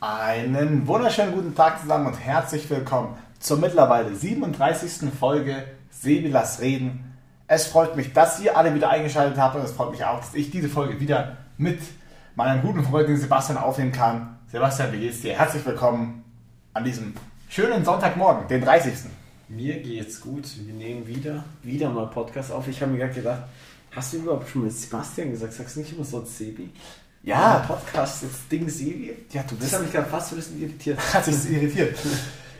Einen wunderschönen guten Tag zusammen und herzlich willkommen zur mittlerweile 37. Folge Sebilas Reden. Es freut mich, dass ihr alle wieder eingeschaltet habt und es freut mich auch, dass ich diese Folge wieder mit meinem guten Freund Sebastian aufnehmen kann. Sebastian, wie geht's dir? Herzlich willkommen an diesem schönen Sonntagmorgen, den 30. Mir geht's gut. Wir nehmen wieder, wieder mal Podcast auf. Ich habe mir gerade gedacht, hast du überhaupt schon mit Sebastian gesagt? Sagst du nicht immer so Sebi? Ja. Podcast, das Ding Sebi. Ja, du Das bist hat mich gerade fast ein bisschen irritiert. hat sich irritiert.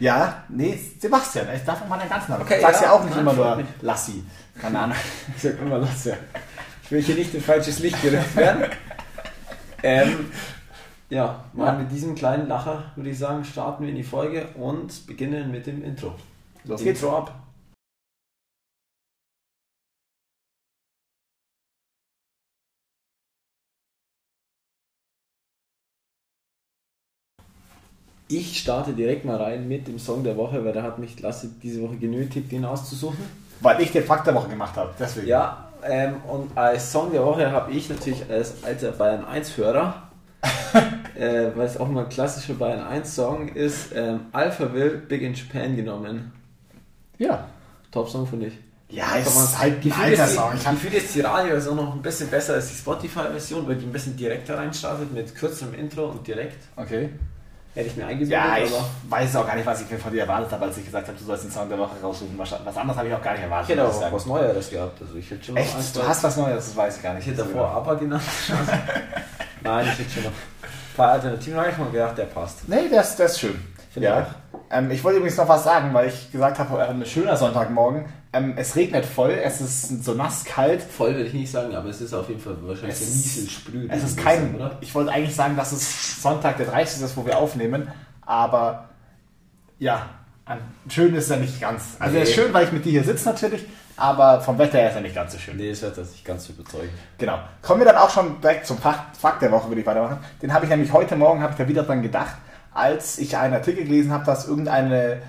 Ja, nee, Sebastian, ich darf mal deinen ganzen Namen. Okay, du sagst ja, ja, auch nicht nein, immer nur. Lassi. Keine Ahnung. Ich sag immer, lass ja. Ich will hier nicht in falsches Licht gerückt werden. ähm, ja, mal Ja. mit diesem kleinen Lacher würde ich sagen, starten wir in die Folge und beginnen mit dem Intro. Los geht's. Intro ab. Ich starte direkt mal rein mit dem Song der Woche, weil der hat mich Lasse diese Woche genötigt, den auszusuchen. Weil ich den Fakt der Woche gemacht habe. Deswegen. Ja, ähm, und als Song der Woche habe ich natürlich als alter Bayern 1-Hörer, äh, weil es auch mal ein klassischer Bayern 1-Song ist, ähm, Alphaville Big in Japan genommen. Ja. Top-Song finde ich. Ja, Kann man- ist halt ein alter ist Song. Ich Gefühlt ist die Radio-Version noch ein bisschen besser als die Spotify-Version, weil die ein bisschen direkter reinstartet mit kürzerem Intro und direkt. Okay. Hätte ich mir eingebildet, Ja, ich aber weiß auch gar nicht, was ich mir von dir erwartet habe, als ich gesagt habe, du sollst den Song der Woche raussuchen. Was was anderes habe ich auch gar nicht erwartet. ich hätte ich auch was Neueres gehabt. Also ich hätte schon Echt? zwei- Du hast was Neues, das weiß ich gar Ich nicht. hätte davor ABBA genannt. Nein, ich hätte schon noch ein paar Alternativen. Habe ich mal gedacht, der passt. Nee, das, das ist schön. Finde ja. ich Ähm, ich wollte übrigens noch was sagen, weil ich gesagt habe, äh, ein schöner Sonntagmorgen. Ähm, es regnet voll, es ist so nass kalt. Voll will ich nicht sagen, aber es ist auf jeden Fall wahrscheinlich Es ist- Niesel sprüht. Es ist ein kein, bisschen, oder? ich wollte eigentlich sagen, dass es Sonntag der 30. ist, wo wir aufnehmen, aber ja, schön ist er nicht ganz. Also er ist Nee. schön, weil ich mit dir hier sitze natürlich, aber vom Wetter her ist er nicht ganz so schön. Nee, das wird das nicht ganz so überzeugend. Genau. Kommen wir dann auch schon direkt zum Fakt, Fakt der Woche, würde ich weitermachen. Den habe ich nämlich heute Morgen, habe ich da wieder dran gedacht, als ich einen Artikel gelesen habe, dass irgendeine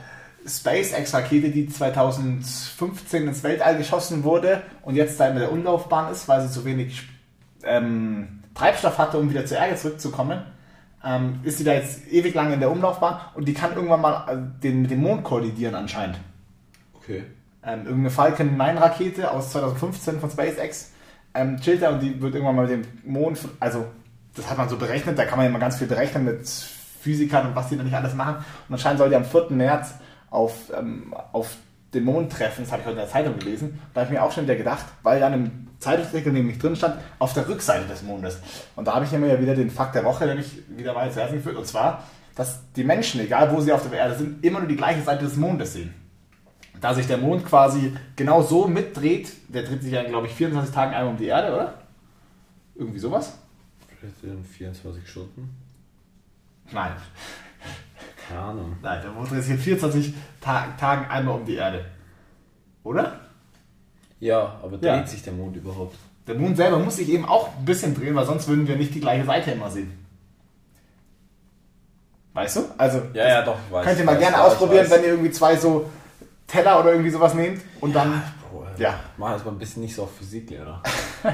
SpaceX-Rakete, die 2015 ins Weltall geschossen wurde und jetzt da in der Umlaufbahn ist, weil sie zu wenig ähm, Treibstoff hatte, um wieder zur Erde zurückzukommen, ähm, ist sie da jetzt ewig lang in der Umlaufbahn und die kann irgendwann mal äh, den, mit dem Mond kollidieren anscheinend Okay. ähm, irgendeine Falcon 9 Rakete aus 2015 von SpaceX ähm, chillt da und die wird irgendwann mal mit dem Mond, also das hat man so berechnet, da kann man ja mal ganz viel berechnen mit Physikern und was die da nicht alles machen und anscheinend soll die am 4. März auf, ähm, auf den Mond treffen, das habe ich heute in der Zeitung gelesen, da habe ich mir auch schon wieder gedacht, weil dann im Zeitungsartikel nämlich drin stand, auf der Rückseite des Mondes und da habe ich mir ja wieder den Fakt der Woche nämlich wieder mal zuerst geführt und zwar, dass die Menschen, egal wo sie auf der Erde sind, immer nur die gleiche Seite des Mondes sehen da sich der Mond quasi genau so mitdreht, der dreht sich ja, glaube ich, 24 Tagen einmal um die Erde, oder? Irgendwie sowas? Vielleicht in 24 Stunden. Nein. Keine Ahnung. Nein, der Mond dreht sich in 24 Ta Tagen einmal um die Erde. Oder? Ja, aber dreht Ja. sich der Mond überhaupt? Der Mond selber muss sich eben auch ein bisschen drehen, weil sonst würden wir nicht die gleiche Seite immer sehen. Weißt du? Also, Ja, ja, doch, ich weiß. könnt ihr mal ich gerne weiß, ja, ausprobieren, weiß. wenn ihr irgendwie zwei so Teller oder irgendwie sowas nehmt und dann. Boah, Ja. Mach jetzt mal ein bisschen nicht so auf Physiklehrer.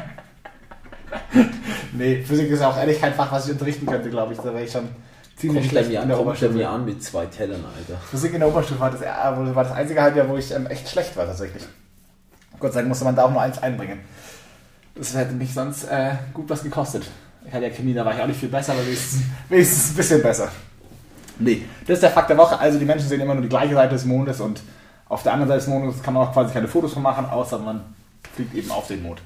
Nee, Physik ist ja auch ehrlich kein Fach, was ich unterrichten könnte, glaube ich. Da wäre ich schon ziemlich schlecht mir, in der Oberstufe. mir an mit zwei Tellern, Alter. Physik in der Oberstufe war das, war das einzige Halbjahr, wo ich ähm, echt schlecht war tatsächlich. Gott sei Dank musste man da auch nur eins einbringen. Das hätte mich sonst äh, gut was gekostet. Ich hatte ja Chemie, da war ich auch nicht viel besser, aber wenigstens, wenigstens ein bisschen besser. Nee, das ist der Fakt der Woche. Also die Menschen sehen immer nur die gleiche Seite des Mondes und auf der anderen Seite des Mondes kann man auch quasi keine Fotos von machen, außer man fliegt eben auf den Mond.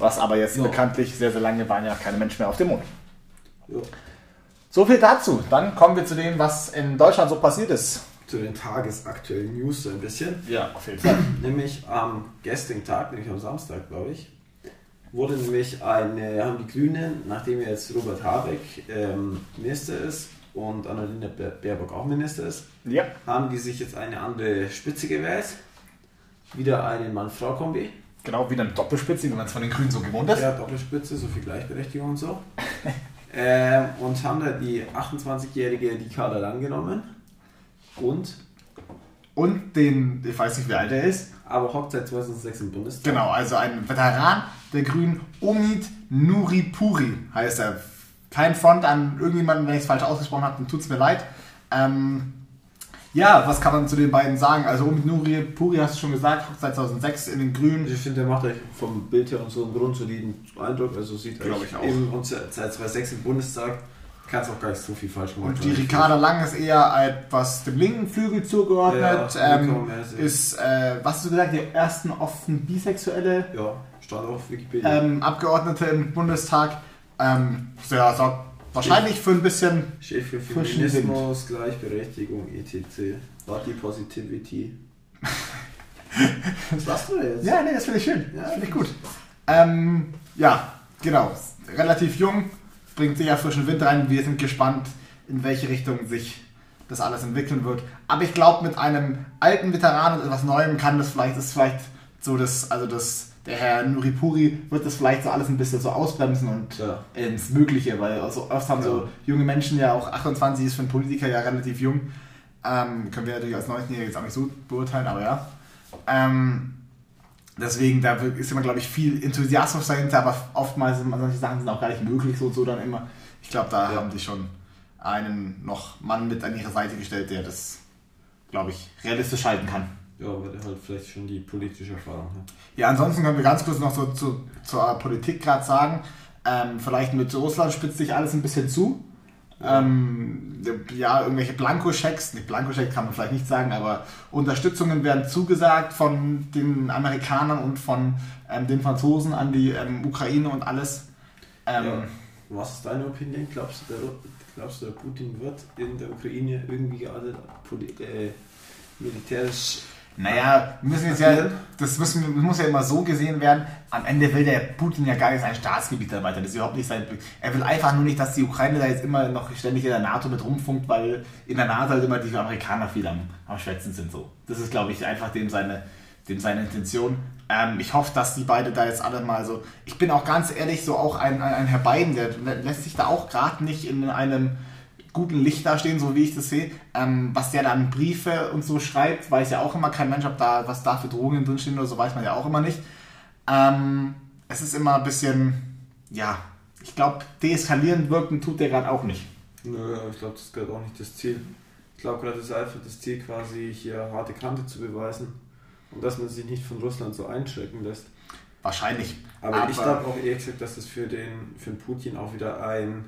Was aber jetzt Ja. bekanntlich sehr, sehr lange waren ja keine Menschen mehr auf dem Mond. Ja. So viel dazu. Dann kommen wir zu dem, was in Deutschland so passiert ist. Zu den tagesaktuellen News so ein bisschen. Ja, auf jeden Fall. Nämlich am gestrigen Tag, nämlich am Samstag, glaube ich, wurde nämlich eine, haben die Grünen, nachdem jetzt Robert Habeck ähm, Minister ist und Annalena Baer- Baerbock auch Minister ist, Ja. haben die sich jetzt eine andere Spitze gewählt. Wieder eine Mann-Frau-Kombi. Genau, wie eine Doppelspitze, wie man es von den Grünen so gewohnt ist. Ja, Doppelspitze, so viel Gleichberechtigung und so. Ähm, und haben da die 28-jährige Ricarda Lang genommen. Und, Und den, ich weiß nicht, wie alt er ist. aber hockt seit 2006 im Bundestag. Genau, also ein Veteran der Grünen, Omid Nuripuri heißt er. kein Front an irgendjemanden, wenn ich es falsch ausgesprochen habe, dann tut es mir leid. Ähm, ja, was kann man zu den beiden sagen? Also um Nuri Puri hast du schon gesagt, seit 2006 in den Grünen. Ich finde, der macht euch vom Bild her und so einen grundsoliden Eindruck. Also sieht Glaub euch ich auch. eben und seit 2006 im Bundestag kann es auch gar nicht so viel falsch gemacht Und die Ricarda Lang ist eher etwas dem linken Flügel zugeordnet. Ja, ähm, ist, äh, was hast du gesagt, die ersten offen bisexuelle Ja, stand auf Wikipedia. ähm, Abgeordnete im Bundestag. Ähm, ja, sorgt wahrscheinlich für ein bisschen. Steht für Feminismus, Gleichberechtigung, etc. Body Positivity. Was machst du denn jetzt? Ja, nee, das finde ich schön. Ja, das finde ich gut. Ähm, ja, genau. Relativ jung, bringt sicher frischen Wind rein. Wir sind gespannt, in welche Richtung sich das alles entwickeln wird. Aber ich glaube, mit einem alten Veteran und etwas Neuem kann das vielleicht, ist vielleicht so das, also das, der Herr Nuripuri wird das vielleicht so alles ein bisschen so ausbremsen und Ja. ins Mögliche, weil also oft haben so Ja. junge Menschen ja auch 28 ist für einen Politiker ja relativ jung. Ähm, können wir natürlich als 19-Jährige jetzt auch nicht so beurteilen, aber ja. Ähm, deswegen, da ist immer, glaube ich, viel Enthusiasmus dahinter, aber oftmals sind solche Sachen sind auch gar nicht möglich, so und so dann immer. Ich glaube, da Ja. haben die schon einen noch Mann mit an ihre Seite gestellt, der das, glaube ich, realistisch halten kann. Ja, weil der halt vielleicht schon die politische Erfahrung hat. Ja, ansonsten können wir ganz kurz noch so zu, zur Politik gerade sagen. Ähm, vielleicht mit Russland spitzt sich alles ein bisschen zu. Ähm, ja, irgendwelche Blankoschecks, nicht Blankoscheck kann man vielleicht nicht sagen, aber Unterstützungen werden zugesagt von den Amerikanern und von ähm, den Franzosen an die ähm, Ukraine und alles. Ähm, Ja. Was ist deine Opinion? Glaubst du, der, glaubst du, der Putin wird in der Ukraine irgendwie poli- äh, militärisch Naja, wir müssen jetzt ja, das müssen, das muss ja immer so gesehen werden. Am Ende will der Putin ja gar nicht sein Staatsgebiet erweitern. Das ist überhaupt nicht sein. Er will einfach nur nicht, dass die Ukraine da jetzt immer noch ständig in der NATO mit rumfunkt, weil in der NATO halt immer die Amerikaner viel am, am Schwätzen sind. So. Das ist, glaube ich, einfach dem seine, dem seine Intention. Ähm, ich hoffe, dass die beide da jetzt alle mal so. Ich bin auch ganz ehrlich, so auch ein, ein, ein Herr Biden, der lässt sich da auch gerade nicht in einem guten Licht dastehen, so wie ich das sehe. Ähm, was der dann Briefe und so schreibt, weiß ja auch immer kein Mensch, ob da was da für Drohungen drinstehen oder so, weiß man ja auch immer nicht. Ähm, es ist immer ein bisschen, ja, ich glaube, deeskalierend wirken tut der gerade auch nicht. Nö, aber ich glaube, das ist gerade auch nicht das Ziel. Ich glaube gerade, das ist einfach das Ziel, quasi hier harte Kante zu beweisen und dass man sich nicht von Russland so einschrecken lässt. Wahrscheinlich. Aber, ich glaube auch ehrlich gesagt, dass das für den, für den Putin auch wieder ein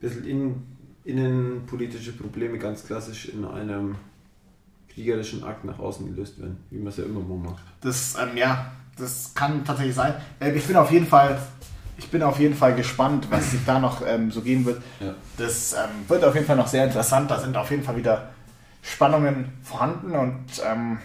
bisschen in, innenpolitische Probleme ganz klassisch in einem kriegerischen Akt nach außen gelöst werden, wie man es ja immer mal macht. Das, ähm, ja, das kann tatsächlich sein. Äh, ich bin auf jeden Fall, ich bin auf jeden Fall gespannt, was sich da noch ähm, so geben wird. Ja. Das ähm, wird auf jeden Fall noch sehr interessant. Da sind auf jeden Fall wieder Spannungen vorhanden und ähm,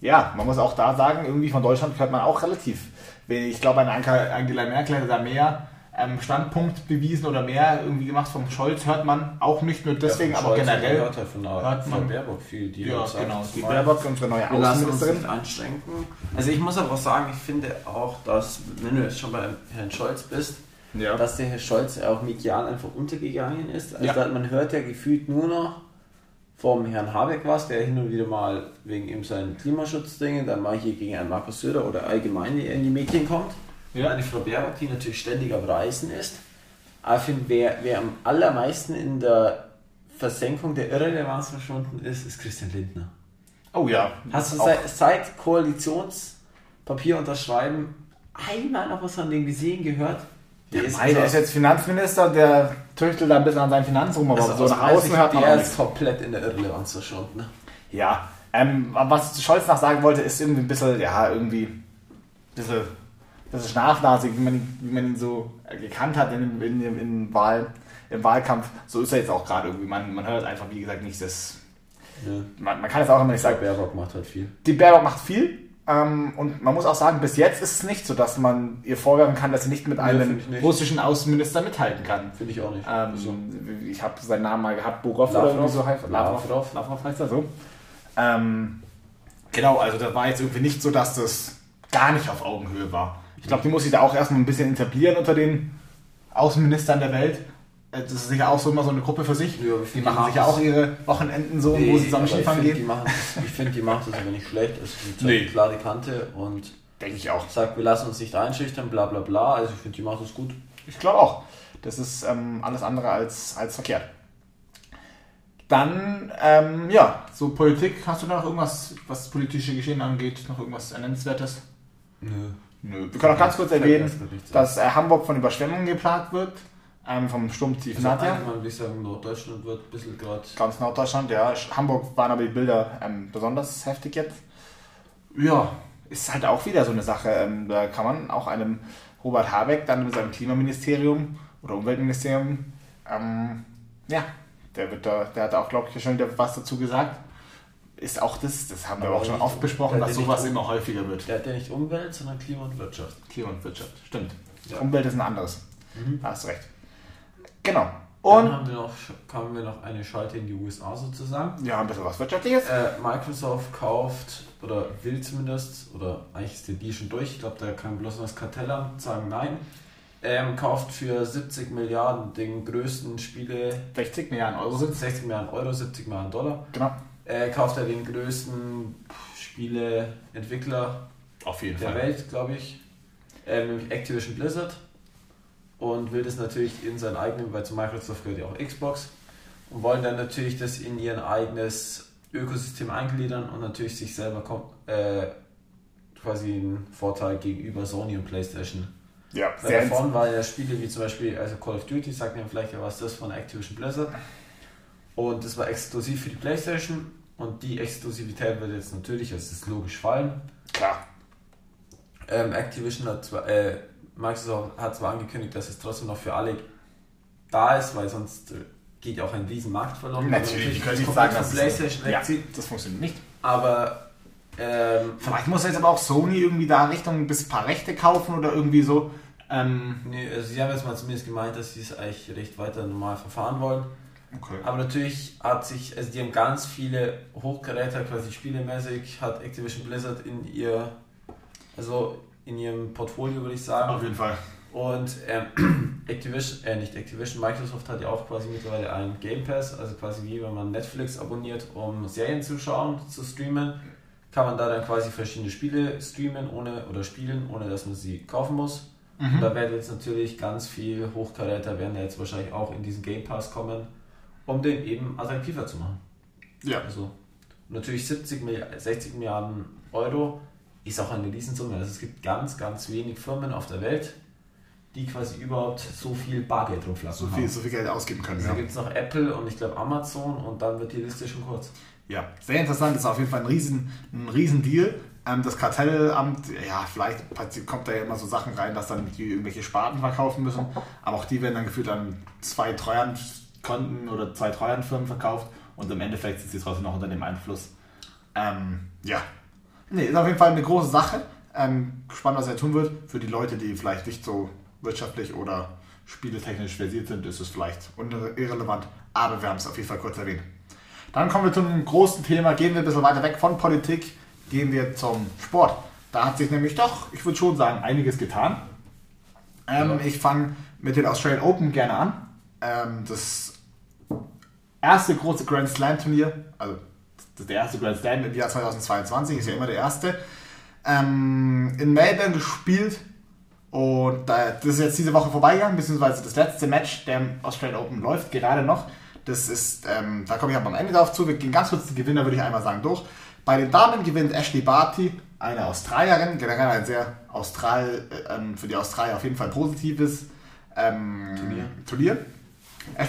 ja, man muss auch da sagen, irgendwie von Deutschland hört man auch relativ wenig. Ich glaube, Anke- Angela Merkel hätte da mehr ähm, Standpunkt bewiesen oder mehr irgendwie gemacht. Vom Scholz hört man auch nicht nur deswegen, Ja, von aber Scholz generell. hört von, der, hört von man- Baerbock viel. Die Ja, sagt, genau. Die Baerbock, unsere neue Wir lassen uns Außenministerin. nicht einschränken. Also ich muss aber auch sagen, ich finde auch, dass, wenn du jetzt schon bei Herrn Scholz bist, Ja. dass der Herr Scholz ja auch medial einfach untergegangen ist. Also Ja. man hört ja gefühlt nur noch vom Herrn Habeck was, der hin und wieder mal wegen eben seinen Klimaschutzdingen, dann mal hier gegen einen Markus Söder oder allgemein in die Medien kommt. Ja. Eine Frau Baerbock, die natürlich ständig am Reisen ist. Aber ich finde, wer, wer am allermeisten in der Versenkung der Irrelevanz verschwunden ist, ist Christian Lindner. Oh ja. Hast du seit, seit Koalitionspapier unterschreiben einmal noch was von dem gesehen, gehört? Ja, mei, der ist jetzt Finanzminister der tüchtelt da ein bisschen an seinen Finanzen rum, aber also so nach außen hört man der ist komplett in der Irrelevanz verschwunden. Ne? Ja, ähm, was Scholz noch sagen wollte, ist irgendwie ein bisschen, ja, irgendwie ein bisschen, bisschen schnarfnasig, wie man, ihn- wie man ihn so gekannt hat in, in, in, in Wahl, im Wahlkampf. So ist er jetzt auch gerade irgendwie. Man, man hört einfach, wie gesagt, nicht das. Ja. Man, man kann es auch immer nicht Ich sag, sagen. Baerbock macht halt viel. Die Baerbock macht viel. Ähm, und man muss auch sagen, bis jetzt ist es nicht so, dass man ihr vorwerfen kann, dass sie nicht mit Nee, einem russischen Außenminister mithalten kann. Finde ich auch nicht. Ähm, Also, ich habe seinen Namen mal gehabt, Borov Lavrov. oder so heißt Lavrov. Lavrov. Lavrov heißt er so. Ähm, genau, also das war jetzt irgendwie nicht so, dass das gar nicht auf Augenhöhe war. Ich glaube, die muss sich da auch erstmal ein bisschen etablieren unter den Außenministern der Welt. Äh, Das ist sicher auch so immer so eine Gruppe für sich. Ja, die machen die sich ja machen auch ihre Wochenenden so, wo sie zusammen Skifahren finde, die gehen. Ich finde, die macht das aber nicht schlecht. Die zeigt Nee. eine klare Kante und Denke ich auch. sagt, wir lassen uns nicht einschüchtern, bla bla bla. Also ich finde, die macht das gut. Ich glaube auch. Das ist ähm, alles andere als, als verkehrt. Dann, ähm, ja, so Politik. Hast du da noch irgendwas, was politische Geschehen angeht, noch irgendwas Nennenswertes? Nö. Nö. Wir können auch ganz kurz erwähnen, dass äh, Hamburg von Überschwemmungen geplagt wird. Ähm, vom Sturmtief Also Nadja. allgemein würde ich sagen, Norddeutschland wird ein bisschen gerade. Ganz Norddeutschland, ja. Hamburg waren aber die Bilder ähm, besonders heftig jetzt. Ja, ist halt auch wieder so eine Sache. Ähm, da kann man auch einem Robert Habeck dann mit seinem Klimaministerium oder Umweltministerium, ähm, ja, der wird da, der hat auch, glaube ich, schon was dazu gesagt. Ist auch das, das haben wir Aber auch schon oft besprochen, dass sowas immer häufiger wird. Der hat ja nicht Umwelt, sondern Klima und Wirtschaft. Klima und Wirtschaft, stimmt. Ja. Umwelt ist ein anderes. Mhm. Da hast du recht. Genau. Dann Und haben wir noch, haben wir noch eine Schalte in die USA sozusagen. ja, ein bisschen was Wirtschaftliches. Äh, Microsoft kauft oder will zumindest, oder eigentlich ist der Deal schon durch, ich glaube, da kann bloß noch das Kartellamt sagen nein, ähm, kauft für 70 Milliarden den größten Spiele, 60 Milliarden Euro sind 60 Milliarden Euro, 70 Milliarden Dollar, Genau. Äh, kauft er den größten Spieleentwickler Auf jeden der Welt, glaube ich, ähm, nämlich Activision Blizzard. Und will das natürlich in sein eigenes, weil zu Microsoft gehört ja auch Xbox. Und wollen dann natürlich das in ihr eigenes Ökosystem eingliedern und natürlich sich selber äh, quasi einen Vorteil gegenüber Sony und PlayStation. Ja, Weil sehr davon war ja Spiele wie zum Beispiel also Call of Duty, sagt mir vielleicht ja was, das von Activision Blizzard und das war exklusiv für die PlayStation und die Exklusivität wird jetzt natürlich, das ist logisch fallen, klar. ähm, Activision hat zwar, äh, Microsoft hat zwar angekündigt, dass es trotzdem noch für alle da ist, weil sonst äh, geht ja auch ein riesen Markt verloren. Natürlich, ich nicht komplett sagen, dass PlayStation ja, das funktioniert nicht. Aber ähm, Vielleicht muss jetzt aber auch Sony irgendwie da Richtung ein bisschen paar Rechte kaufen oder irgendwie so. Ähm, nee, also sie haben jetzt mal zumindest gemeint, dass sie es eigentlich recht weiter normal verfahren wollen. Okay. Aber natürlich hat sich, also die haben ganz viele Hochgeräte, quasi spielemäßig, hat Activision Blizzard in ihr, also in ihrem Portfolio, würde ich sagen. Auf jeden Fall. Und ähm, Activision, äh, nicht Activision, Microsoft hat ja auch quasi mittlerweile einen Game Pass, also quasi wie wenn man Netflix abonniert, um Serien zu schauen, zu streamen, kann man da dann quasi verschiedene Spiele streamen ohne oder spielen, ohne dass man sie kaufen muss. Und da werden jetzt natürlich ganz viel Hochkaräter werden ja jetzt wahrscheinlich auch in diesen Game Pass kommen, um den eben attraktiver zu machen. Ja. Also natürlich 70 Milliarden, 60 Milliarden Euro ist auch eine Riesensumme. Also es gibt ganz, ganz wenig Firmen auf der Welt, die quasi überhaupt so viel Bargeld rumflassen So viel, so viel Geld ausgeben können. Also Ja. gibt es noch Apple und ich glaube Amazon und dann wird die Liste schon kurz. ja, sehr interessant. Ist auf jeden Fall ein riesen, ein riesen Deal. Ähm, das Kartellamt, ja, vielleicht kommt da ja immer so Sachen rein, dass dann die irgendwelche Sparten verkaufen müssen. Aber auch die werden dann gefühlt an zwei Treuhandkonten oder zwei Treuhandfirmen verkauft und im Endeffekt sind sie trotzdem noch unter dem Einfluss. Ähm, ja. Nee, ist auf jeden Fall eine große Sache. Ähm, gespannt, was er tun wird. Für die Leute, die vielleicht nicht so wirtschaftlich oder spieletechnisch versiert sind, ist es vielleicht irrelevant. Aber wir haben es auf jeden Fall kurz erwähnt. Dann kommen wir zum großen Thema. Gehen wir ein bisschen weiter weg von Politik. Gehen wir zum Sport. Da hat sich nämlich doch, ich würde schon sagen, einiges getan. Ähm, Ja. Ich fange mit den Australian Open gerne an. Ähm, das erste große Grand Slam Turnier, also der erste Grand Slam im Jahr 2022, ist ja immer der erste, ähm, in Melbourne gespielt. Und da, das ist jetzt diese Woche vorbeigegangen, beziehungsweise das letzte Match der Australian Open läuft gerade noch. Das ist, ähm, da komme ich aber am Ende darauf zu. Wir gehen ganz kurz die Gewinner, würde ich einmal sagen, durch. Bei den Damen gewinnt Ashley Barty, eine Australierin, generell ein sehr Austral, äh, ähm, für die Australier auf jeden Fall positives ähm, Turnier. Turnier.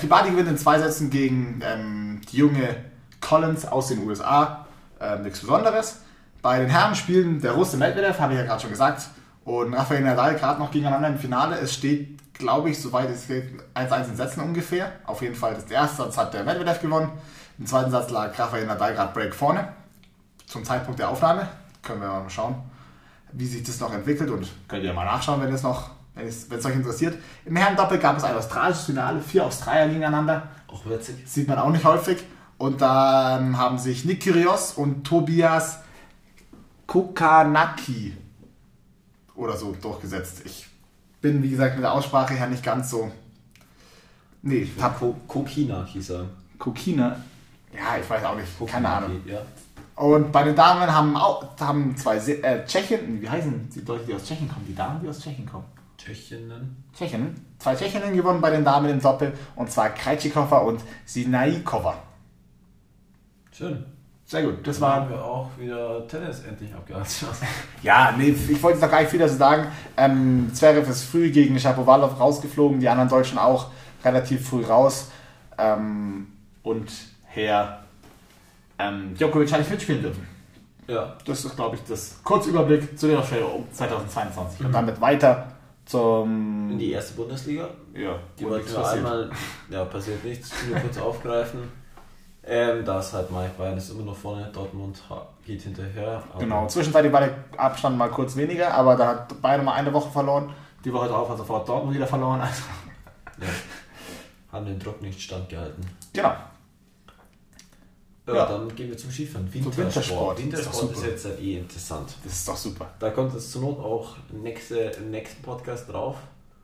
Barty gewinnt in zwei Sätzen gegen ähm, die junge Collins aus den USA. Ähm, nichts Besonderes. Bei den Herren spielen der Russe Medvedev, habe ich ja gerade schon gesagt, und Rafael Nadal gerade noch gegeneinander im Finale. Es steht, glaube ich, soweit es geht, 1-1 in Sätzen ungefähr. Auf jeden Fall, das erste Satz hat der Medvedev gewonnen. Im zweiten Satz lag Rafael Nadal gerade Break vorne. Zum Zeitpunkt der Aufnahme. Können wir mal schauen, wie sich das noch entwickelt und könnt ihr mal nachschauen, wenn es noch, wenn es, euch interessiert. Im Herren-Doppel gab es ein australisches Finale, vier Australier gegeneinander. Auch witzig. Sieht man auch nicht häufig. Und da ähm, haben sich Nick Kyrgios und Tobias Kokanaki oder so durchgesetzt. Ich bin, wie gesagt, mit der Aussprache her nicht ganz so. Nee, Ko Kokina hieß er. Kokina. Ja, ich weiß auch nicht. Keine Ahnung. Ja. Und bei den Damen haben, auch, haben zwei äh, Tschechen, wie heißen die Leute, die aus Tschechien kommen? Die Damen, die aus Tschechien kommen. Tschechinnen. Tschechinnen. Zwei Tschechinnen gewonnen bei den Damen im Doppel und zwar Krejcikova und Sinaikova. Schön. Sehr gut. Das Da war haben wir auch wieder Tennis endlich abgehalten. Ja, nee, ich wollte noch gar nicht viel dazu sagen. Ähm, Zverev ist früh gegen Shapovalov rausgeflogen, die anderen Deutschen auch relativ früh raus. Ähm, und Herr ähm, Djokovic hat nicht mitspielen dürfen. ja. Das ist, glaube ich, das Kurzüberblick zu der Aufstellung 2022. Und damit weiter zum... In die erste Bundesliga. ja, Die wo wollten wir passiert. einmal, ja, passiert nichts, nur kurz aufgreifen. Ähm, da ist halt Mike Bayern ist immer noch vorne, Dortmund geht hinterher. Genau, zwischenzeitlich war der Abstand mal kurz weniger, aber da hat beide mal eine Woche verloren. Die Woche drauf hat sofort Dortmund wieder verloren. Also, Ja. Haben den Druck nicht standgehalten. genau. Ja, Ja. dann gehen wir zum Skifahren. Wintersport. Wintersport. Ist Wintersport doch ist, super. jetzt halt eh interessant. Das ist doch super. Da kommt es zur Not auch nächste, im nächsten Podcast drauf.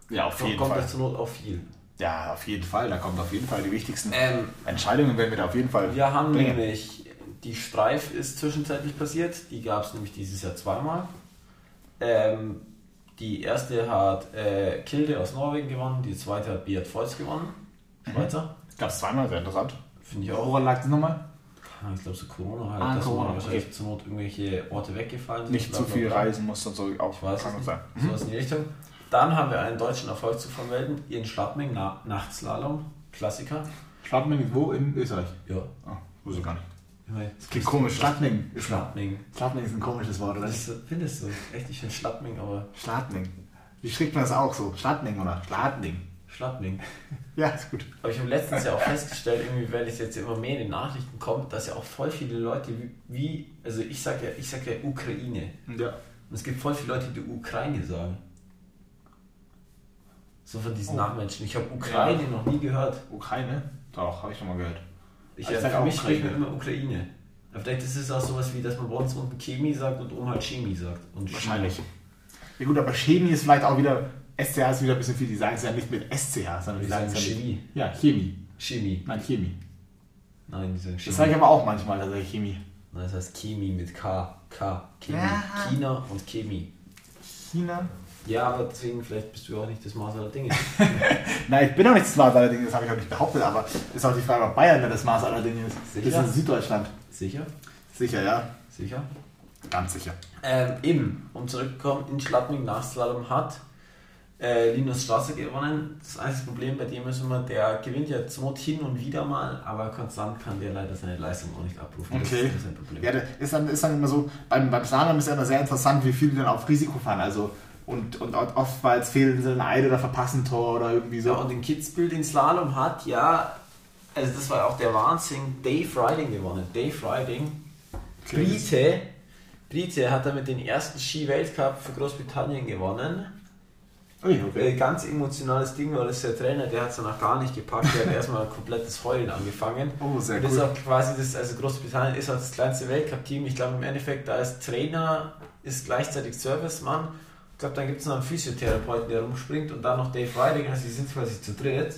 Ja, auf Da jeden kommt Fall. es zur Not auch viel. Ja, auf jeden Fall. Da kommt auf jeden Fall die wichtigsten Ähm, Entscheidungen werden wir da auf jeden Fall wir haben bringen. nämlich, die Streif ist zwischenzeitlich passiert. Die gab es nämlich dieses Jahr zweimal. Ähm, die erste hat äh, Kilde aus Norwegen gewonnen, die zweite hat Beat Voits gewonnen. Schweizer. Gab es zweimal, sehr interessant. Finde ich auch. Woran lag das nochmal? Ich glaube, so Corona halt, Ah, dass Corona, man wahrscheinlich okay. zur Not irgendwelche Orte weggefallen sind. Nicht zu viel bla. reisen musst und so auch. Ich weiß kann nicht. sein. Sowas in die Richtung. Dann haben wir einen deutschen Erfolg zu vermelden. Ihren Schladming, Na Nachtslalom, Klassiker. Schladming ist wo? In Österreich. Ja. Oh, wusste ich gar nicht. Das klingt komisch. Schladming. ist- Schladming. Schladming ist ein komisches Wort, oder? Das findest du. Echt, ich finde Schladming, aber Schladming. Wie schreibt man das auch so? Schladming oder Schladming? Schladming. Ja, ist gut. Aber ich habe letztens ja auch festgestellt, irgendwie, weil es jetzt immer mehr in den Nachrichten kommt, dass ja auch voll viele Leute wie, also ich sage ja, ich sag ja Ukraine. Ja. Und es gibt voll viele Leute, die Ukraine sagen. So von diesen Oh. Nachmenschen. Ich habe Ukraine noch nie gehört. Ukraine? Doch, habe ich schon mal gehört. Ich, Also ich ja, für mich spricht man Ukraine. immer Ukraine. Aber vielleicht ist es auch sowas wie, dass man bei uns unten Chemie sagt und oben halt Chemie sagt. Und Wahrscheinlich. China. Ja gut, aber Chemie ist vielleicht auch wieder, SCH ist wieder ein bisschen viel, die sagen es ja nicht mit SCH, sondern die Die sagen es ja Chemie. mit, Ja, Chemie. Chemie. Nein, Chemie. Nein, die sagen Chemie. Das sage ich aber auch manchmal, dass ich Chemie. Nein, das heißt Chemie mit K. K. Chemie. Ja. China und Chemie. China? Ja, aber deswegen, vielleicht bist du auch nicht das Maß aller Dinge. Nein, ich bin auch nicht smart allerdings, das habe ich auch nicht behauptet, aber ist auch die Frage, ob Bayern denn das Maß aller Dinge ist. Sicher? Das ist Süddeutschland. Sicher? Sicher, ja. Sicher? Ganz sicher. Ähm, eben, um zurückzukommen, in Schladming Nachslalom hat äh, Linus Strasser gewonnen. Das einzige Problem bei dem ist immer, der gewinnt ja zur hin und wieder mal, aber konstant kann der leider seine Leistung auch nicht abrufen. Okay. Das ist ein Problem. Ja, ist dann, ist dann immer so, beim, beim Slalom ist ja immer sehr interessant, wie viele dann auf Risiko fahren. Also, und, und oftmals fehlen sie ein Eid oder verpassen Tor oder irgendwie So, so. und den Kitzbühel, den Slalom hat, ja, also das war auch der Wahnsinn, Dave Riding gewonnen. Dave Riding, Brite, Brite hat damit den ersten Ski-Weltcup für Großbritannien gewonnen. Ui, Äh, okay. Ganz emotionales Ding, weil das ist der Trainer, der hat es danach gar nicht gepackt, der hat erstmal ein komplettes Heulen angefangen. Oh, sehr Und das cool. ist auch quasi das, also Großbritannien ist auch das kleinste Weltcup-Team. Ich glaube im Endeffekt, da ist Trainer, ist gleichzeitig Servicemann. Ich glaube, dann gibt es noch einen Physiotherapeuten, der rumspringt und dann noch Dave Riding, also die sind quasi zu dritt.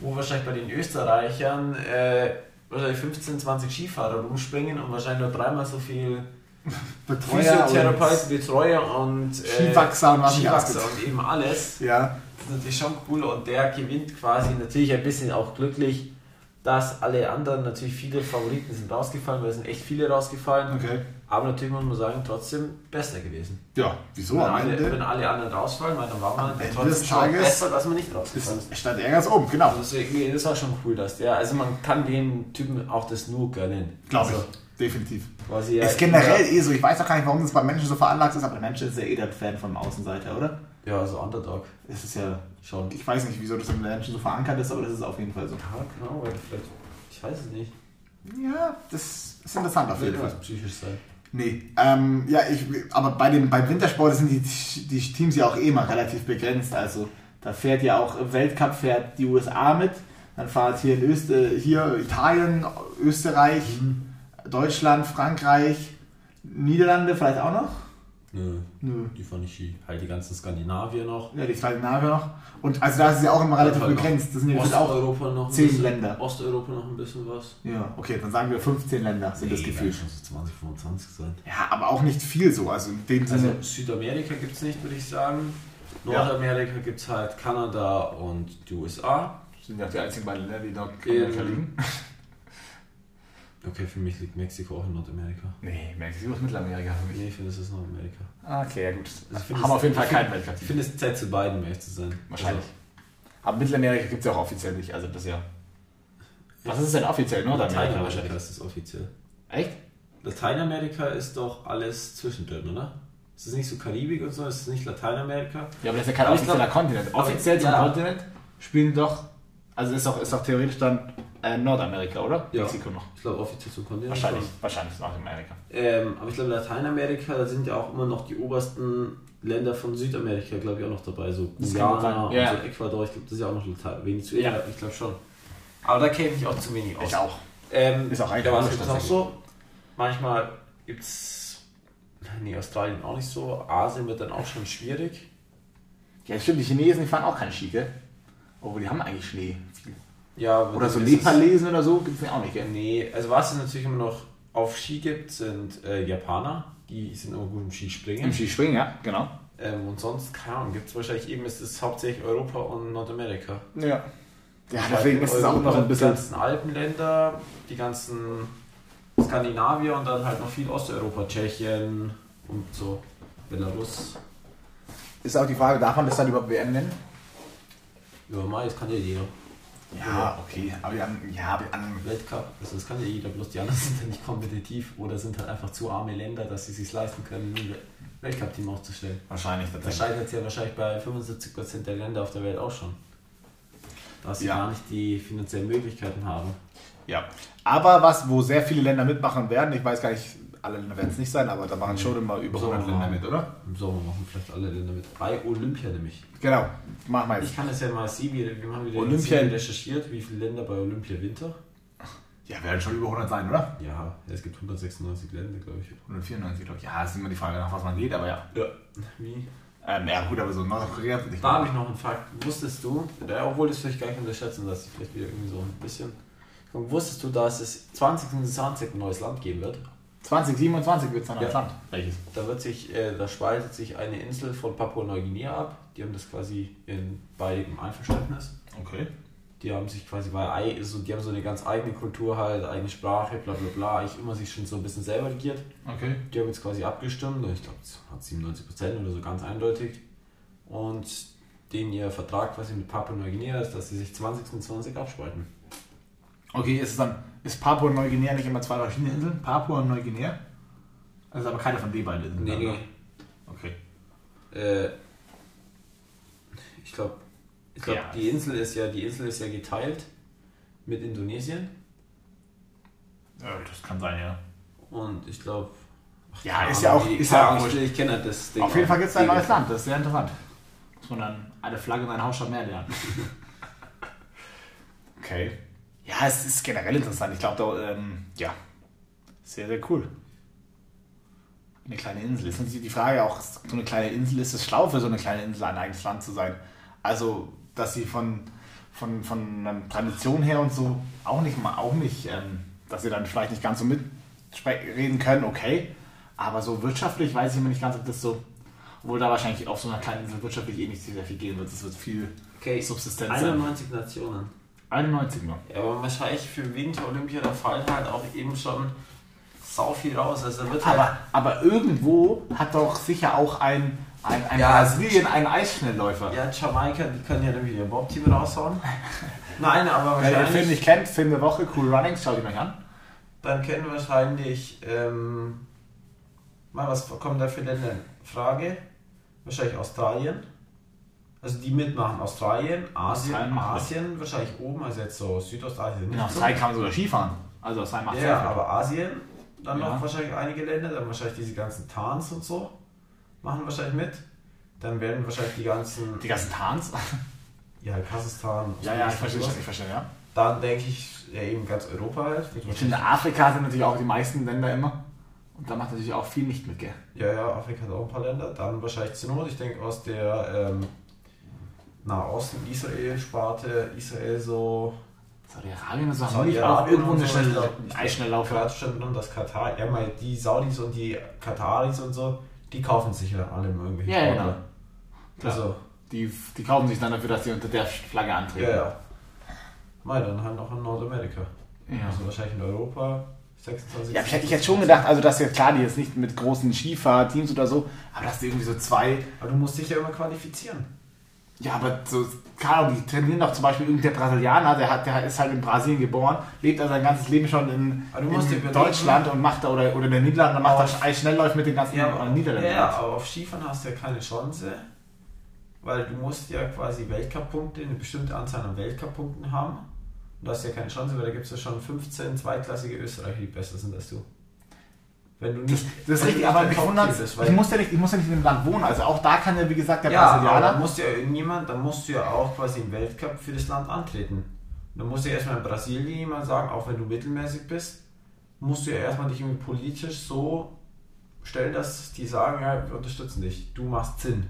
Wo wahrscheinlich bei den Österreichern äh, wahrscheinlich 15, 20 Skifahrer rumspringen und wahrscheinlich nur dreimal so viel Betreuer Physiotherapeut, Betreuer und äh, Skiwachser und was Skiwachser und eben alles. Ja. Das ist natürlich schon cool und der gewinnt quasi natürlich ein bisschen auch glücklich, dass alle anderen, natürlich viele Favoriten sind rausgefallen, weil es sind echt viele rausgefallen. Okay. Aber natürlich muss man sagen, trotzdem besser gewesen. Ja, wieso wenn, am alle, wenn Ende? alle anderen rausfallen, weil dann war man trotzdem Tages besser, dass man nicht rausgefallen ist. Stand er ganz oben, genau. Also deswegen ist auch schon cool, dass der, also man kann dem Typen auch das nur gönnen. Glaube also, ich. Definitiv. Ja ist generell eh so, ich weiß auch gar nicht, warum das bei Menschen so veranlagt ist, aber der Mensch ist ja eh der Fan vom Außenseiter, oder? Ja, also Underdog Es ist ja, schon. ich weiß nicht, wieso das im Menschen so verankert ist, aber das ist auf jeden Fall so. Ja, genau, vielleicht, ich weiß es nicht. Ja, das ist interessant auf jeden Fall. psychisch sein. Nee, ähm, ja, ich, aber bei dem, beim Wintersport sind die, die Teams ja auch eh mal relativ begrenzt. Also da fährt ja auch im Weltcup fährt die USA mit, dann fahrt hier in Öster hier Italien, Österreich, Deutschland, Frankreich, Niederlande vielleicht auch noch. Nö, Nö. die fand ich halt die ganzen Skandinavier noch. Ja, die Skandinavier noch. Und also da ist es ja auch immer relativ Halt noch begrenzt. Das sind jetzt auch. Osteuropa noch ein zehn bisschen, Länder. Osteuropa noch ein bisschen was. Ja, okay, dann sagen wir 15 Länder sind das Nee, Gefühl. werden schon so 20, 25 sein. Ja, aber auch nicht viel so. Also in dem Also Sinne. Südamerika gibt es nicht, würde ich sagen. Nordamerika gibt es halt Kanada und die USA. Das sind ja die einzigen beiden Länder, die dort Amerika liegen. Okay, für mich liegt Mexiko auch in Nordamerika. Nee, Mexiko ist Mittelamerika für mich. Nee, ich finde, das ist Nordamerika. Ah, Okay, ja gut. Finde haben es- auf jeden Fall keinen Weltcup. Ich finde, es zählt zu beiden, um ehrlich zu sein. Wahrscheinlich. Aber Mittelamerika gibt es ja auch offiziell nicht, also das ja. Was ist es denn offiziell? Also, Nordamerika Lateinamerika wahrscheinlich. ist es offiziell. Echt? Lateinamerika ist doch alles zwischendrin, oder? Ist es nicht so Karibik und so? Ist es nicht Lateinamerika? Ja, aber das ist ja kein offizieller Kontinent. Offiziell zum ja. Kontinent spielen doch, also ist doch, ist doch theoretisch dann äh, Nordamerika, oder? Ja. Mexiko noch. Ich glaube, offiziell zum Kontinent. Wahrscheinlich, wahrscheinlich ist Nordamerika. Ähm, aber ich glaube, Lateinamerika, da sind ja auch immer noch die obersten Länder von Südamerika, glaube ich, auch noch dabei. So Guyana und Ja. so Ecuador. Ich glaube, das ist ja auch noch Latein- wenig zu Ja. Ich glaube schon. Aber da kenne ich auch zu wenig aus. Ich auch. Ähm, Ist auch eigentlich gibt's noch tatsächlich. so? Manchmal gibt es. Nee, Australien auch nicht so. Asien wird dann auch schon schwierig. Ja, stimmt, die Chinesen, die fahren auch keinen Ski, gell? Obwohl, die haben eigentlich Schnee. Ja, Oder so Nepalesen oder so gibt es auch nicht, gell? Nee, also was es natürlich immer noch auf Ski gibt, sind äh, Japaner. Die sind immer gut im Skispringen. Im Skispringen, ja, genau. Ähm, und sonst, keine Ahnung, gibt es wahrscheinlich eben, ist es hauptsächlich Europa und Nordamerika. Ja. Ja, Weil deswegen ist es auch noch ein bisschen. Die ganzen Alpenländer, die ganzen Skandinavier und dann halt noch viel Osteuropa, Tschechien und so, Belarus. Ist auch die Frage, darf man das dann überhaupt WM nennen? Ja, mal, das kann ja jeder. Ja, okay. Aber die anderen, ja, die anderen. Weltcup, also das kann ja jeder, bloß die anderen sind ja nicht kompetitiv oder sind halt einfach zu arme Länder, dass sie es sich leisten können, ein Weltcup-Team aufzustellen. Wahrscheinlich Das scheitert ja wahrscheinlich bei 75% der Länder auf der Welt auch schon. Dass sie Ja. gar nicht die finanziellen Möglichkeiten haben. Ja. Aber was, wo sehr viele Länder mitmachen werden, ich weiß gar nicht, alle Länder werden es nicht sein, aber da machen schon immer über So, 100 Länder mit, oder? Im Sommer machen vielleicht alle Länder mit. Bei Olympia nämlich. Genau. Machen wir jetzt. Ich kann es ja mal sehen, wir, wir haben wieder Olympia- recherchiert, wie viele Länder bei Olympia Winter. Ja, werden schon über 100 sein, oder? Ja, es gibt 196 Länder, glaube ich. 194, glaube ich. Ja, ist immer die Frage, nach was man geht, aber ja. Ja. Wie? Ähm, ja, gut, aber so Nordkorea. Ich Da habe ich noch einen Fakt. Wusstest du, obwohl das vielleicht gar nicht unterschätzen, dass ich vielleicht wieder irgendwie so ein bisschen. Wusstest du, dass es 2020 ein neues Land geben wird? 2027 wird es dann Ja. als Land. Welches? Da wird sich, äh, da spaltet sich eine Insel von Papua-Neuguinea ab. Die haben das quasi in beidem Einverständnis. Okay. Die haben sich quasi, weil ei- so, die haben so eine ganz eigene Kultur halt, eigene Sprache, bla bla bla, eigentlich immer sich schon so ein bisschen selber regiert. Okay. Die haben jetzt quasi abgestimmt, und ich glaube, es hat 97% oder so ganz eindeutig. Und den ihr Vertrag quasi mit Papua-Neuguinea ist, dass sie sich 2020 abspalten. Okay, ist es dann, ist Papua-Neuguinea nicht immer zwei verschiedene Inseln? Papua und Neuguinea? Also aber keine von den beiden Inseln. Nee, dann, nee. Okay. Äh, ich glaube, ich glaub, Ja. die Insel ist ja, die Insel ist ja geteilt mit Indonesien. Ja, das kann sein, ja. Und ich glaube. Ja, ist ja auch- ist ja auch ich, kenne halt das Ding. Auf jeden Fall gibt es ein neues Land, das ist sehr interessant. Muss man dann eine Flagge in seinen Hausstadt mehr lernen. okay. Ja, es ist generell interessant. Ich glaube, da, ähm, ja, sehr, sehr cool. Eine kleine Insel. Ist natürlich die Frage auch, so eine kleine Insel, ist es schlau für so eine kleine Insel ein eigenes Land zu sein? Also, dass sie von, von, von ähm, Tradition her und so auch nicht, mal- auch nicht, ähm, dass sie dann vielleicht nicht ganz so mitreden können, okay. Aber so wirtschaftlich weiß ich immer nicht ganz, ob das so, obwohl da wahrscheinlich auf so einer kleinen Insel wirtschaftlich eh nicht sehr viel gehen wird. Es wird viel Okay, Subsistenz sein. 91 Nationen. 91 nur. Ja, aber wahrscheinlich für Winter Olympia, da fallen halt auch eben schon sau viel raus. Also wird halt. Aber, aber irgendwo hat doch sicher auch ein, ein, ein Ja, Brasilien einen Eisschnellläufer. Ja, Jamaika, die können ja nämlich ihr Bob-Team raushauen. Nein, aber Wer den Film wahrscheinlich. nicht kennt, Film der Woche, Cool Runnings, schaut ihn euch an. Dann kennen wahrscheinlich. Ähm, mal, was kommen da für Länder in Frage? Wahrscheinlich Australien. Also die mitmachen. Australien, Asien, Australien Asien, wahrscheinlich oben, also jetzt so Südostasien In so. Australien kann man sogar Skifahren. Also Australien macht Ja, viel. aber Asien, dann Ja. noch wahrscheinlich einige Länder, dann wahrscheinlich diese ganzen Tans und so machen wahrscheinlich mit. Dann werden wahrscheinlich die ganzen, Die ganzen Tarns. ja, Kasachstan. Ja, ja, ich verstehe ich verstehe, ja. Dann denke ich, ja, eben ganz Europa halt. Ich finde, Afrika sind natürlich auch die meisten Länder immer. Und da macht natürlich auch viel nicht mit, gell? Ja, ja, Afrika hat auch ein paar Länder. Dann wahrscheinlich zur Not, ich denke aus der ähm, Nahosten, Israel-Sparte, Israel so Saudi-Arabien und so haben Saudi-Arabien die auch irgendwo und eine so, schnelle Eisschnelllaufer. Klatschstand und das Katar. Ja, mal die Saudis und die Kataris und so, die kaufen sich ja alle irgendwelche Ja, ja, Sportler. Klar. Also, Die, die kaufen sich dann dafür, dass sie unter der Flagge antreten. Ja, ja. Mal dann halt noch in Nordamerika. Ja. Also wahrscheinlich in Europa 26. Ja, ich hätte ich jetzt schon gedacht, also dass ja klar, die jetzt nicht mit großen Skifahrteams oder so, aber dass irgendwie so zwei, Aber du musst dich ja immer qualifizieren. Ja, aber so, Ahnung, die trainieren doch zum Beispiel irgendein Brasilianer, der, hat, der ist halt in Brasilien geboren, lebt also sein ganzes Leben schon in, in Deutschland und macht da, oder, oder in den Niederlanden und macht Aber- da Eis Schnellläuft mit den ganzen Ja, äh, Niederländern. ja, aber auf Skifahren hast du ja keine Chance, weil du musst ja quasi Weltcup-Punkte, eine bestimmte Anzahl an Weltcup-Punkten haben. Und du hast ja keine Chance, weil da gibt es ja schon 15 zweitklassige Österreicher, die besser sind als du. Wenn du nicht. das ist richtig, aber mich der wundert, ich muss, ja nicht, ich muss ja nicht in dem Land wohnen, also auch da kann ja, wie gesagt, der ja, Brasilianer, dann musst du ja irgendjemand, dann musst du ja auch quasi im Weltcup für das Land antreten. Dann musst du ja erstmal in Brasilien jemand sagen, auch wenn du mittelmäßig bist, musst du ja erstmal dich irgendwie politisch so stellen, dass die sagen, ja, wir unterstützen dich, du machst Sinn.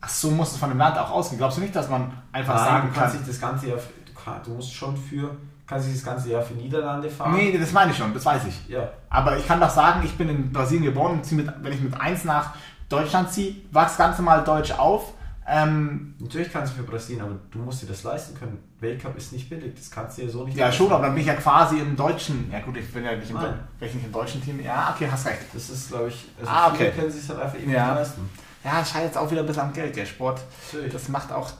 ach so muss es von dem Land auch ausgehen. Glaubst du nicht, dass man einfach Nein, sagen du kannst kann, dich das ganze kann, du musst schon für, kannst dich das ganze Jahr für Niederlande fahren. nee, das meine ich schon, das weiß ich. Ja, Aber ich kann doch sagen, ich bin in Brasilien geboren und mit, wenn ich mit 1 nach Deutschland ziehe, wachse das Ganze mal deutsch auf. Ähm, natürlich kannst du für Brasilien, aber du musst dir das leisten können. Weltcup ist nicht billig, das kannst du dir so nicht ja, leisten. schon, aber dann bin ich ja quasi im deutschen. Ja, gut, ich bin ja nicht im, ich nicht im deutschen Team. Ja, okay, hast recht. Das ist, glaube ich, also Ah, okay. können sich halt einfach eben Ja. leisten. Ja, es scheint jetzt auch wieder ein bisschen am Geld, der Sport. Natürlich. Das macht auch,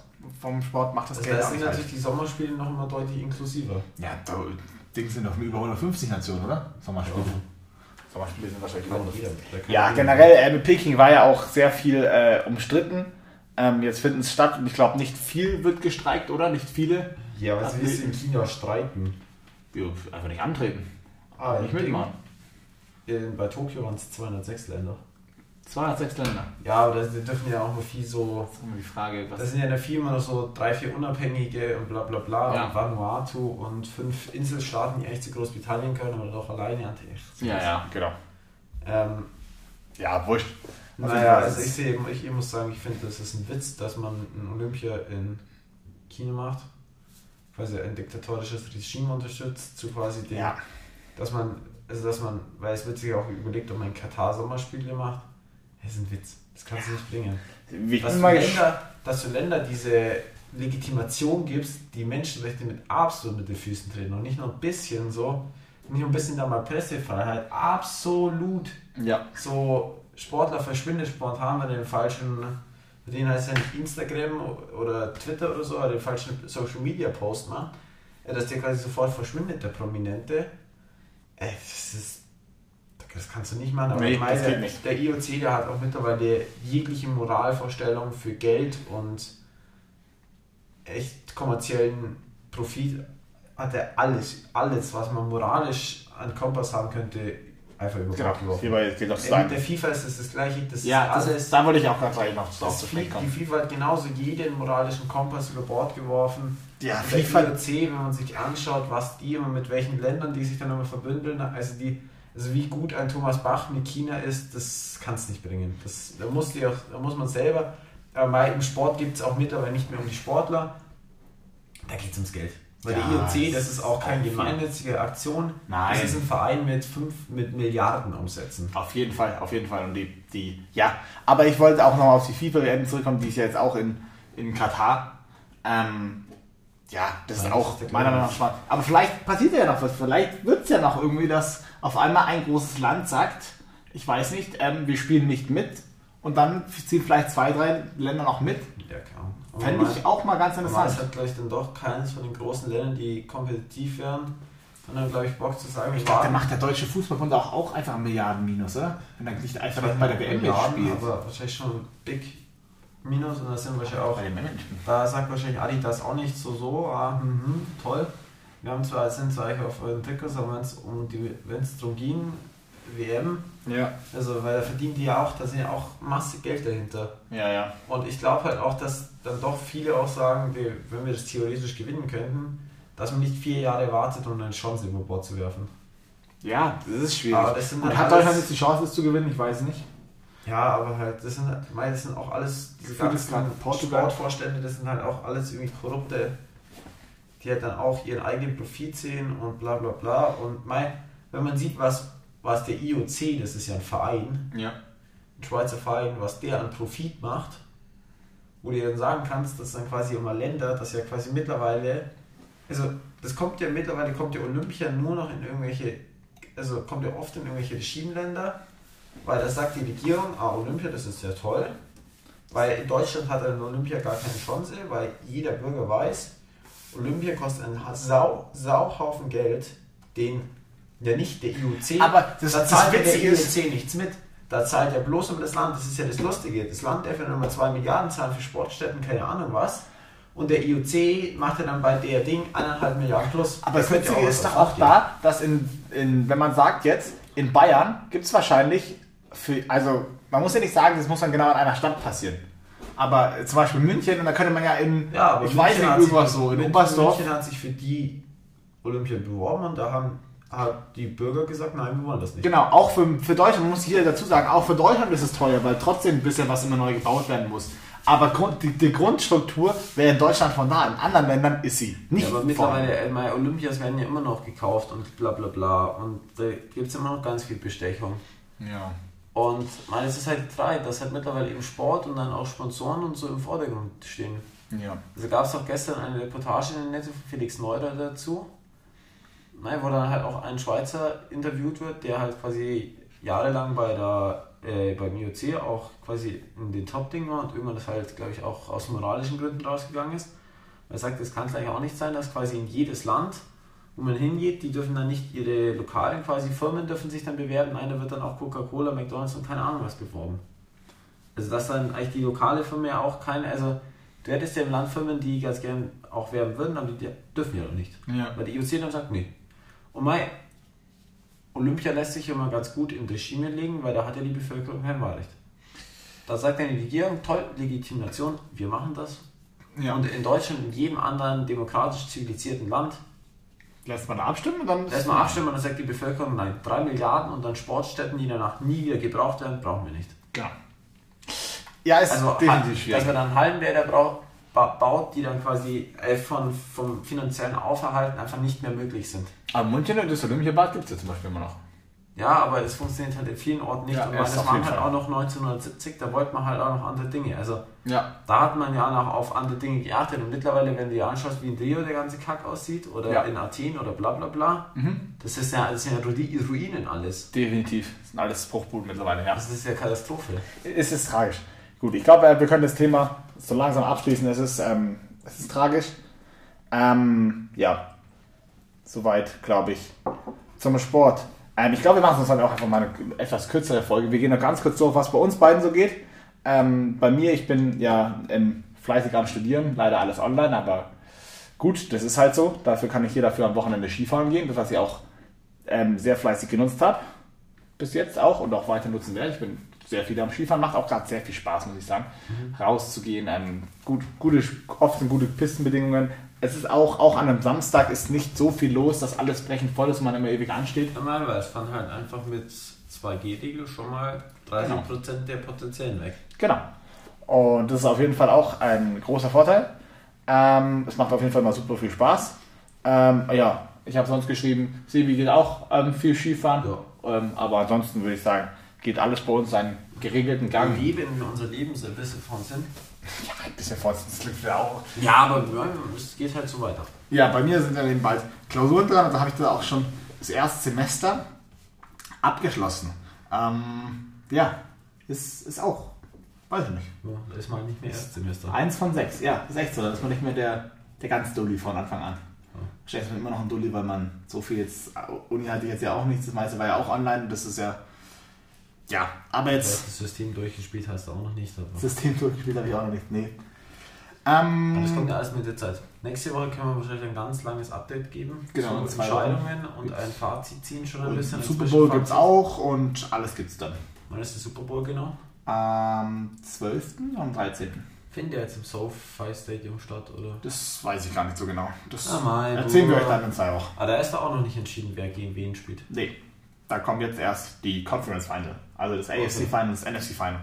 vom Sport macht das Also Geld da auch sind natürlich die Sommerspiele noch immer deutlich inklusiver. Ja, da Ding sind doch über 150 Nationen, oder? Sommerspiele. Ja. Sommerspiele sind wahrscheinlich über Kann 150. jeder. Da kann Ja, generell, äh, mit Peking war ja auch sehr viel äh, umstritten. Ähm, jetzt finden es statt und ich glaube, nicht viel wird gestreikt, oder? Nicht viele. Ja, was willst du in China streiken? Ja, einfach nicht antreten. Ah, nicht mitmachen. Bei Tokio waren es 206 Länder. 206 Länder. Ja, aber da dürfen ja auch mal viel so. Das ist immer die Frage, Da was. sind ja noch viel immer noch so drei, vier Unabhängige und bla bla bla Ja. und Vanuatu und fünf Inselstaaten, die eigentlich zu Großbritannien gehören, aber doch alleine an die. Ja, ja, genau. Ähm, Ja, wurscht. Also naja, ich weiß also ich sehe, ich muss sagen, ich finde, das ist ein Witz, dass man ein Olympia in China macht, quasi ein diktatorisches Regime unterstützt, zu quasi dem, Ja, dass man, also dass man, weil es wird sich auch überlegt, ob man in Katar Sommerspiele macht. Das ist ein Witz. Das kannst du nicht bringen. ich Dass bin du. Länder, dass du Länder diese Legitimation gibst, die Menschenrechte mit absolut mit den Füßen treten und nicht nur ein bisschen so, nicht nur ein bisschen da mal Pressefreiheit, absolut Ja. so Sportler verschwindet spontan bei den falschen, bei denen heißt ja nicht Instagram oder Twitter oder so, oder den falschen Social Media Post macht, äh, dass der quasi sofort verschwindet, der Prominente. Ey, das ist. Das kannst du nicht machen, aber Nee, ich meine, das der IOC, der hat auch mittlerweile jegliche Moralvorstellung für Geld und echt kommerziellen Profit hat er alles, alles, was man moralisch an Kompass haben könnte, einfach über Genau. Sagen. mit der FIFA ist es das gleiche, das Ja, ist das, alles. da wollte ich auch ganz gleich noch drauf das zu sprechen die kommen. FIFA hat genauso jeden moralischen Kompass über Bord geworfen. Ja, Und der FIFA. IOC, wenn man sich anschaut, was die immer mit welchen Ländern die sich dann immer verbündeln, also die, also wie gut ein Thomas Bach mit China ist, das kann es nicht bringen. Das, da, muss die auch, da muss man selber, aber mal im Sport gibt es auch mittlerweile nicht mehr um die Sportler, da geht es ums Geld. Weil Ja, der IOC, das das ist auch keine gemeinnützige Aktion, Nein. das ist ein Verein mit, fünf, mit Milliarden Umsätzen. Auf jeden Fall, auf jeden Fall. Und die, die ja, aber ich wollte auch noch auf die FIFA-WM zurückkommen, die ist ja jetzt auch in, in Katar. Ähm, ja, das ist auch meiner Meinung nach spannend. Aber vielleicht passiert ja noch was. Vielleicht wird es ja noch irgendwie, dass auf einmal ein großes Land sagt, ich weiß nicht, ähm, wir spielen nicht mit. Und dann ziehen vielleicht zwei, drei Länder noch mit. Ja. Aber Fände ich auch mal ganz Aber es interessant. hat, glaube ich, dann doch keines von den großen Ländern, die kompetitiv wären, und dann, glaube ich, Bock zu sagen, Ich dachte, macht der deutsche Fußballbund auch, auch einfach einen Milliarden-Minus, oder? Wenn er nicht einfach bei der WM mitspielt. aber wahrscheinlich schon Big Minus und da sind wahrscheinlich auch, Bei WM mitspielt. da sagt wahrscheinlich Adidas auch nicht so, so, ah, mhm, toll. Wir haben zwar, sind zwar eigentlich auf euren Trikots, aber wenn es um die, wenn es darum ging, WM, Ja, also weil da verdienen die ja auch, da sind ja auch Masse Geld dahinter. ja, ja. Und ich glaube halt auch, dass dann doch viele auch sagen, wir, wenn wir das theoretisch gewinnen könnten, dass man nicht vier Jahre wartet, um eine Chance über Bord zu werfen. Ja, das ist schwierig. Aber das sind Und hat Deutschland jetzt die Chance, es zu gewinnen? Ich weiß nicht. Ja, aber halt, das sind halt, ich meine, das sind auch alles, diese ganzen. Sportvorstände, das sind halt auch alles irgendwie Korrupte, die halt dann auch ihren eigenen Profit sehen und bla bla bla. Und mein, wenn man sieht, was, was der IOC, das ist ja ein Verein, Ja. ein Schweizer Verein, was der an Profit macht, wo du dann sagen kannst, dass dann quasi immer Länder, das ja quasi mittlerweile, also das kommt ja mittlerweile, kommt ja Olympia nur noch in irgendwelche, also kommt ja oft in irgendwelche Regimeländer, weil da sagt die Regierung, ah, Olympia, das ist ja toll, weil in Deutschland hat ein Olympia gar keine Chance, weil jeder Bürger weiß, Olympia kostet einen Sau, Sauhaufen Geld, den ja nicht der IOC, Aber das- da das zahlt ja der IOC nichts mit. Da zahlt ja bloß um das Land, das ist ja das Lustige. Das Land darf ja nochmal 2 Milliarden zahlen für Sportstätten, keine Ahnung was. Und der IOC macht ja dann bei der Ding eineinhalb Milliarden plus. Aber das ja Witzige ist doch auch da, dass in, in, wenn man sagt jetzt, in Bayern gibt es wahrscheinlich, für, also man muss ja nicht sagen, das muss dann genau in einer Stadt passieren. Aber zum Beispiel München, und da könnte man ja in, Ja, aber ich weiß München nicht, hat sich irgendwas so, in München- Oberstdorf. München hat sich für die Olympia beworben und da haben hat die Bürger gesagt, nein, wir wollen das nicht. Genau, auch für, für Deutschland, man muss hier dazu sagen, auch für Deutschland ist es teuer, weil trotzdem ein bisschen was immer neu gebaut werden muss. Aber Grund, die, die Grundstruktur wäre in Deutschland von da, in anderen Ländern ist sie nicht Ja, aber vorhanden. mittlerweile, äh, meine Olympias werden ja immer noch gekauft und bla bla bla. Und da gibt es immer noch ganz viel Bestechung. Ja. Und meine, es ist halt drei, dass halt mittlerweile eben Sport und dann auch Sponsoren und so im Vordergrund stehen. ja. Also gab es auch gestern eine Reportage in der Netto von Felix Neuder dazu, nein, wo dann halt auch ein Schweizer interviewt wird, der halt quasi jahrelang bei der äh, beim IOC auch quasi in den Top-Ding war und irgendwann das halt, glaube ich, auch aus moralischen Gründen rausgegangen ist. Er sagt, es kann gleich auch nicht sein, dass quasi in jedes Land, wo man hingeht, die dürfen dann nicht ihre lokalen quasi Firmen dürfen sich dann bewerben, einer wird dann auch Coca-Cola, McDonalds und keine Ahnung was beworben. Also dass dann eigentlich die lokale Firma ja auch keine, also du hättest ja im Land Firmen, die ganz gern auch werben würden, aber die dürfen ja noch nicht. Ja. Weil die IOC dann sagt, nee. Und mein Olympia lässt sich immer ganz gut im Regime legen, weil da hat ja die Bevölkerung kein Wahlrecht. Da sagt dann die Regierung, toll, Legitimation, wir machen das. Ja. Und in Deutschland, in jedem anderen demokratisch zivilisierten Land, Lässt man da abstimmen und dann. erstmal abstimmen und dann sagt die Bevölkerung, nein, drei Milliarden und dann Sportstätten, die danach nie wieder gebraucht werden, brauchen wir nicht. Genau. Ja, ist Also, definitiv dass man dann Hallenbäder braucht, ba baut, die dann quasi äh, von, vom finanziellen Auferhalten einfach nicht mehr möglich sind. Aber München und das Olympiabad gibt es ja zum Beispiel immer noch. Ja, aber es funktioniert halt in vielen Orten nicht. Ja, und das auf war jeden halt auch noch 1970, da wollte man halt auch noch andere Dinge. Also Ja. da hat man ja noch auf andere Dinge geachtet. Und mittlerweile, wenn du dir anschaust, wie in Rio der ganze Kack aussieht, oder Ja. in Athen oder bla bla bla, das ist ja, das sind ja Ru- Ruinen alles. Definitiv. Das sind alles Bruchbuden mittlerweile, ja. Das ist ja Katastrophe. Es ist tragisch. Gut, ich glaube, wir können das Thema so langsam abschließen. Es ist, ähm, es ist tragisch. Ähm, ja, soweit, glaube ich, zum Sport. Ähm, ich glaube, wir machen uns dann auch einfach mal eine etwas kürzere Folge. Wir gehen noch ganz kurz durch, was bei uns beiden so geht. Ähm, bei mir, ich bin ja ähm, fleißig am Studieren, leider alles online, aber gut, das ist halt so. Dafür kann ich hier dafür am Wochenende Skifahren gehen, das was ich auch ähm, sehr fleißig genutzt habe. Bis jetzt auch und auch weiter nutzen werde. Ich bin sehr viel am Skifahren, macht auch gerade sehr viel Spaß, muss ich sagen. Rauszugehen, ähm, gut, gute, oft sind gute Pistenbedingungen. Es ist auch, auch an einem Samstag ist nicht so viel los, dass alles brechend voll ist und man immer ewig ansteht. Normalerweise es fahren halt einfach mit 2G-Regel schon mal 30% der Potenziellen weg. Genau. Und das ist auf jeden Fall auch ein großer Vorteil. Ähm, es macht auf jeden Fall mal super viel Spaß. Ähm, ja, ich habe sonst geschrieben, Sebi geht auch ähm, viel Skifahren. Ähm, aber ansonsten würde ich sagen, geht alles bei uns seinen geregelten Gang. Wir leben unser Leben so ein bisschen von Sinn. Ja, ein bisschen klingt ja auch. Ja, aber ja, es geht halt so weiter. Ja, bei mir sind ja eben bald Klausuren dran, also habe ich da auch schon das erste Semester abgeschlossen. Ähm, ja, ist, ist auch, weiß ich nicht. Ja, da ist mal nicht mehr Erstsemester. Eins von sechs, ja, ist echt so. Da ist man nicht mehr der, der ganz Dulli von Anfang an. Wahrscheinlich ist man immer noch ein Dulli, weil man so viel jetzt, Uni hatte ich jetzt ja auch nichts, das meiste war ja auch online und das ist ja, ja, aber jetzt Das System durchgespielt hast du auch noch nicht. Aber System durchgespielt habe ich auch noch nicht, nee. Aber das kommt Ähm, ja alles mit der Zeit. Nächste Woche können wir wahrscheinlich ein ganz langes Update geben. Genau, zu zwei Entscheidungen und ein Fazit ziehen schon ein und bisschen. Super Bowl gibt es auch und alles gibt es dann. Wann ist der Super Bowl genau? Am 12. und am 13. Findet der jetzt im SoFi Stadium statt, oder? Das weiß ich gar nicht so genau. Das Ah, mein erzählen wir euch Bruder. dann in zwei Wochen. Aber da ist da auch noch nicht entschieden, wer gegen wen spielt. Nee, da kommen jetzt erst die Conference Final. Also das AFC Okay. Final und das NFC Final.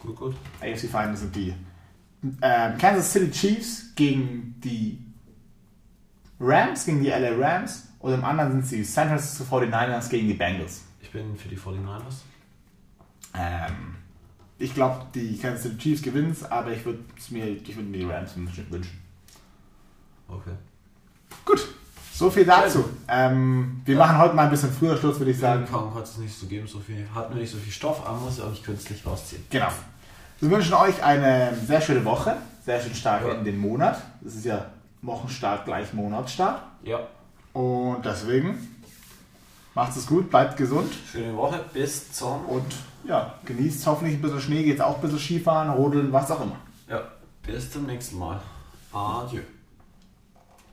Gut, gut. AFC Final sind die ähm, Kansas City Chiefs gegen die Rams, gegen die LA Rams und im anderen sind es die San Francisco 49ers gegen die Bengals. Ich bin für die 49ers. Ähm, Ich glaube, die Kansas City Chiefs gewinnen es, aber ich würde mir, ich würde mir die Rams wünschen. Okay. Gut, so viel dazu. Ähm, wir Ja. machen heute mal ein bisschen früher Schluss, würde ich sagen. Sagen, hat es nicht so geben, so viel, hat nur nicht so viel Stoff, aber muss ja auch nicht künstlich rausziehen. Genau. Wir wünschen euch eine sehr schöne Woche, sehr schön stark Ja. in den Monat. Das ist ja Wochenstart gleich Monatsstart. Ja. Und deswegen macht es gut, bleibt gesund Schöne Woche, bis zum. und ja, genießt hoffentlich ein bisschen Schnee, geht auch ein bisschen Skifahren, rodeln, was auch immer. Ja, bis zum nächsten Mal. Adieu.